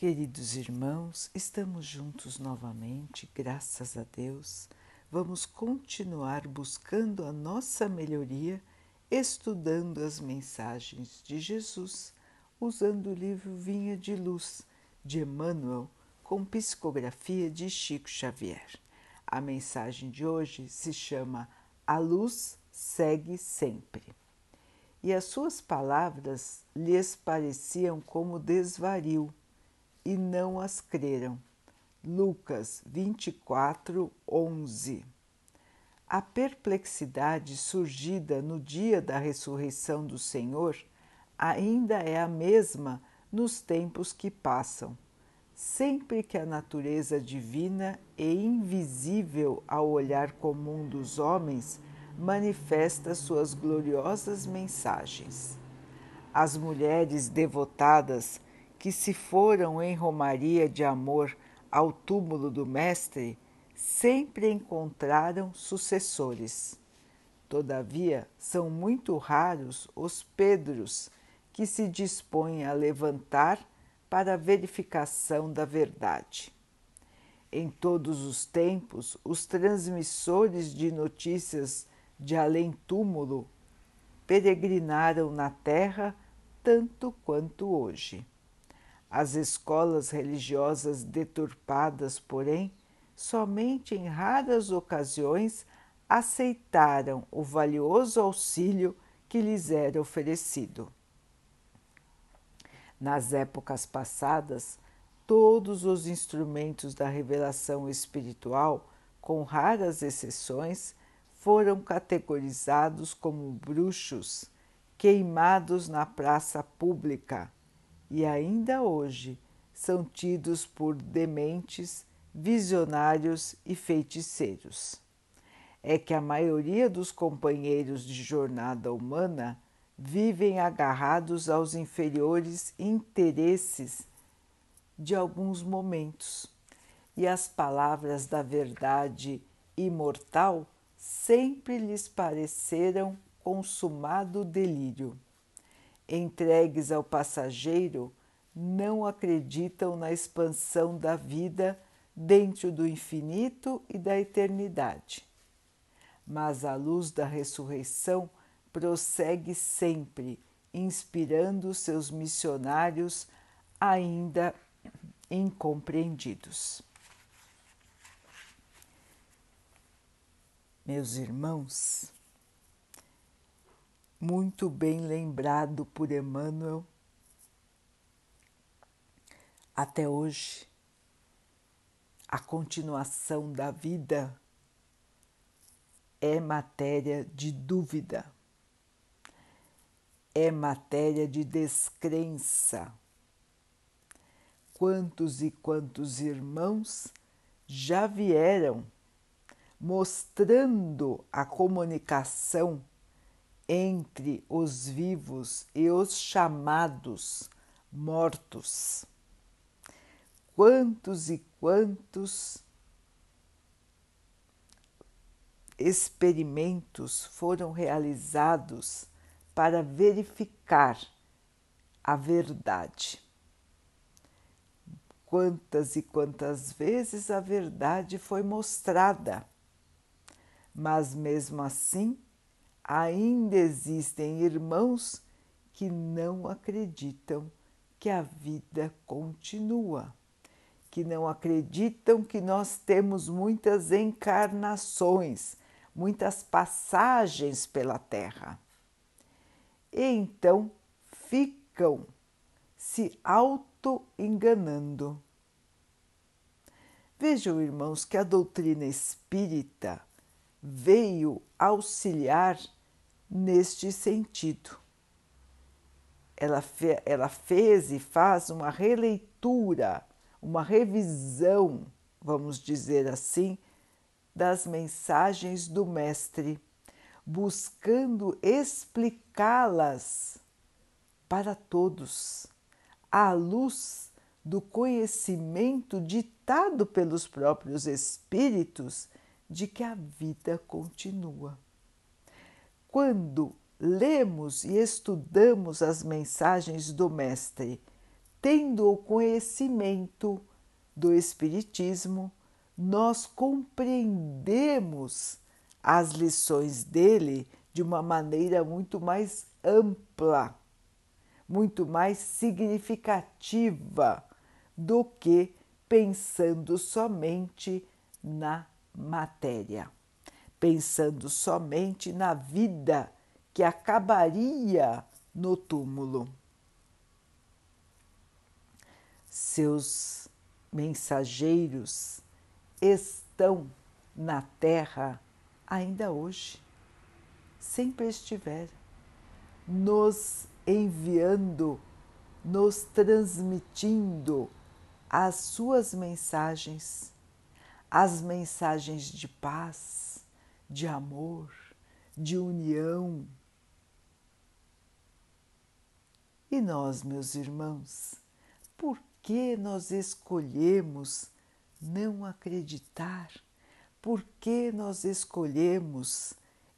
Queridos irmãos, estamos juntos novamente, graças a Deus. Vamos continuar buscando a nossa melhoria, estudando as mensagens de Jesus, usando o livro Vinha de Luz, de Emmanuel, com psicografia de Chico Xavier. A mensagem de hoje se chama A Luz Segue Sempre. E as suas palavras lhes pareciam como desvario e não as creram. Lucas 24, 11 A perplexidade surgida no dia da ressurreição do Senhor ainda é a mesma nos tempos que passam, sempre que a natureza divina e invisível ao olhar comum dos homens manifesta suas gloriosas mensagens. As mulheres devotadas que se foram em romaria de amor ao túmulo do Mestre sempre encontraram sucessores. Todavia, são muito raros os Pedros que se dispõem a levantar para a verificação da verdade. Em todos os tempos, os transmissores de notícias de além-túmulo peregrinaram na terra tanto quanto hoje. As escolas religiosas deturpadas, porém, somente em raras ocasiões aceitaram o valioso auxílio que lhes era oferecido. Nas épocas passadas, todos os instrumentos da revelação espiritual, com raras exceções, foram categorizados como bruxos, queimados na praça pública e ainda hoje são tidos por dementes, visionários e feiticeiros. É que a maioria dos companheiros de jornada humana vivem agarrados aos inferiores interesses de alguns momentos, e as palavras da verdade imortal sempre lhes pareceram consumado delírio entregues ao passageiro, não acreditam na expansão da vida dentro do infinito e da eternidade. Mas a luz da ressurreição prossegue sempre, inspirando seus missionários ainda incompreendidos. Meus irmãos, muito bem lembrado por Emmanuel. Até hoje, a continuação da vida é matéria de dúvida, é matéria de descrença. Quantos e quantos irmãos já vieram mostrando a comunicação entre os vivos e os chamados mortos. Quantos e quantos experimentos foram realizados para verificar a verdade? Quantas e quantas vezes a verdade foi mostrada, mas mesmo assim ainda existem irmãos que não acreditam que a vida continua, que não acreditam que nós temos muitas encarnações, muitas passagens pela Terra. E então ficam se auto-enganando. Vejam, irmãos, que a doutrina espírita veio auxiliar neste sentido. Ela, fe, ela fez e faz uma releitura, uma revisão, vamos dizer assim, das mensagens do Mestre, buscando explicá-las para todos, à luz do conhecimento ditado pelos próprios Espíritos de que a vida continua. Quando lemos e estudamos as mensagens do Mestre tendo o conhecimento do Espiritismo, nós compreendemos as lições dele de uma maneira muito mais ampla, muito mais significativa do que pensando somente na matéria, pensando somente na vida que acabaria no túmulo. Seus mensageiros estão na terra ainda hoje, sempre estiveram, nos enviando, nos transmitindo as suas mensagens, as mensagens de paz, de amor, de união. E nós, meus irmãos, por que nós escolhemos não acreditar? Por que nós escolhemos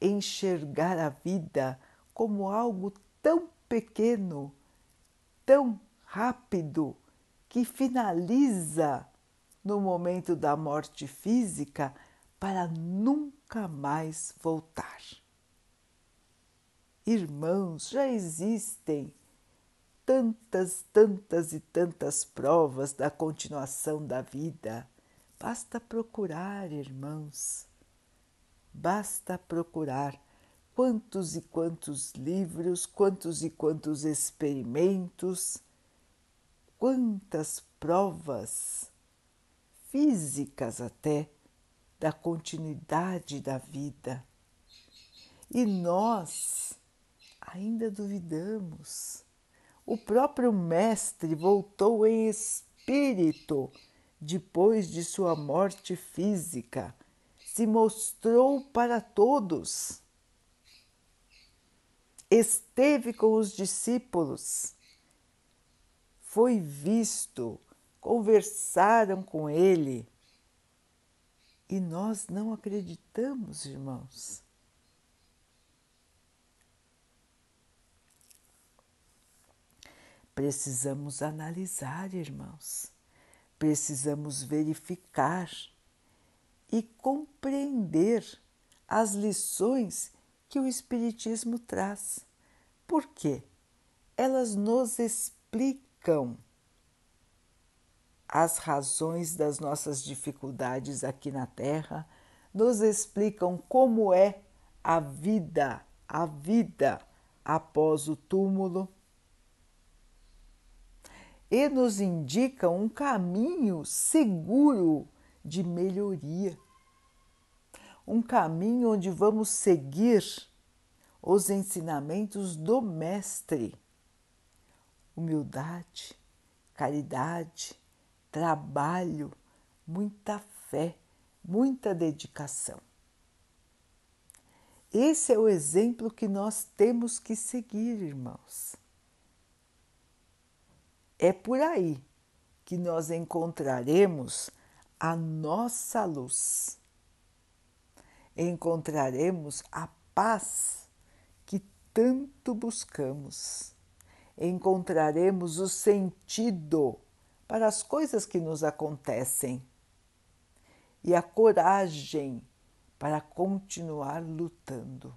enxergar a vida como algo tão pequeno, tão rápido? que finaliza no momento da morte física para nunca mais voltar. Irmãos, já existem tantas, tantas e tantas provas da continuação da vida. Basta procurar, irmãos. Basta procurar quantos e quantos livros, quantos e quantos experimentos quantas provas físicas até da continuidade da vida. E nós ainda duvidamos. O próprio Mestre voltou em espírito depois de sua morte física, se mostrou para todos. Esteve com os discípulos foi visto, conversaram com ele. E nós não acreditamos, irmãos. Precisamos analisar, irmãos. Precisamos verificar e compreender as lições que o Espiritismo traz. Por quê? Elas nos explicam as razões das nossas dificuldades aqui na Terra, nos explicam como é a vida, a vida após o túmulo e nos indicam um caminho seguro de melhoria, um caminho onde vamos seguir os ensinamentos do Mestre. Humildade, caridade, trabalho, muita fé, muita dedicação. Esse é o exemplo que nós temos que seguir, irmãos. É por aí que nós encontraremos a nossa luz. Encontraremos a paz que tanto buscamos encontraremos o sentido para as coisas que nos acontecem e a coragem para continuar lutando.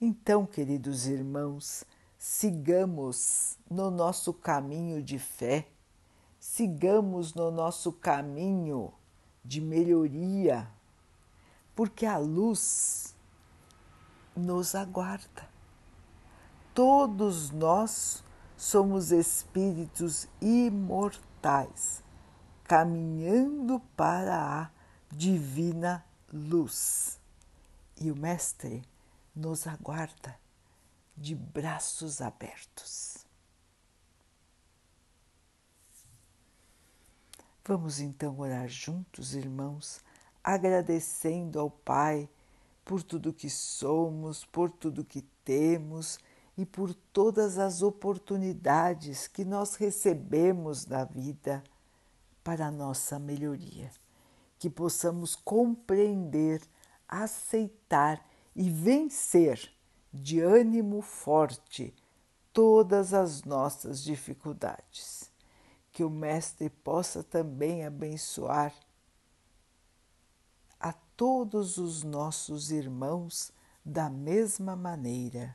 Então, queridos irmãos, sigamos no nosso caminho de fé, sigamos no nosso caminho de melhoria, porque a luz nos aguarda. Todos nós somos espíritos imortais, caminhando para a divina luz. E o Mestre nos aguarda de braços abertos. Vamos então orar juntos, irmãos, agradecendo ao Pai por tudo que somos, por tudo que temos e por todas as oportunidades que nós recebemos da vida para a nossa melhoria. Que possamos compreender, aceitar e vencer de ânimo forte todas as nossas dificuldades. Que o Mestre possa também abençoar a todos os nossos irmãos da mesma maneira.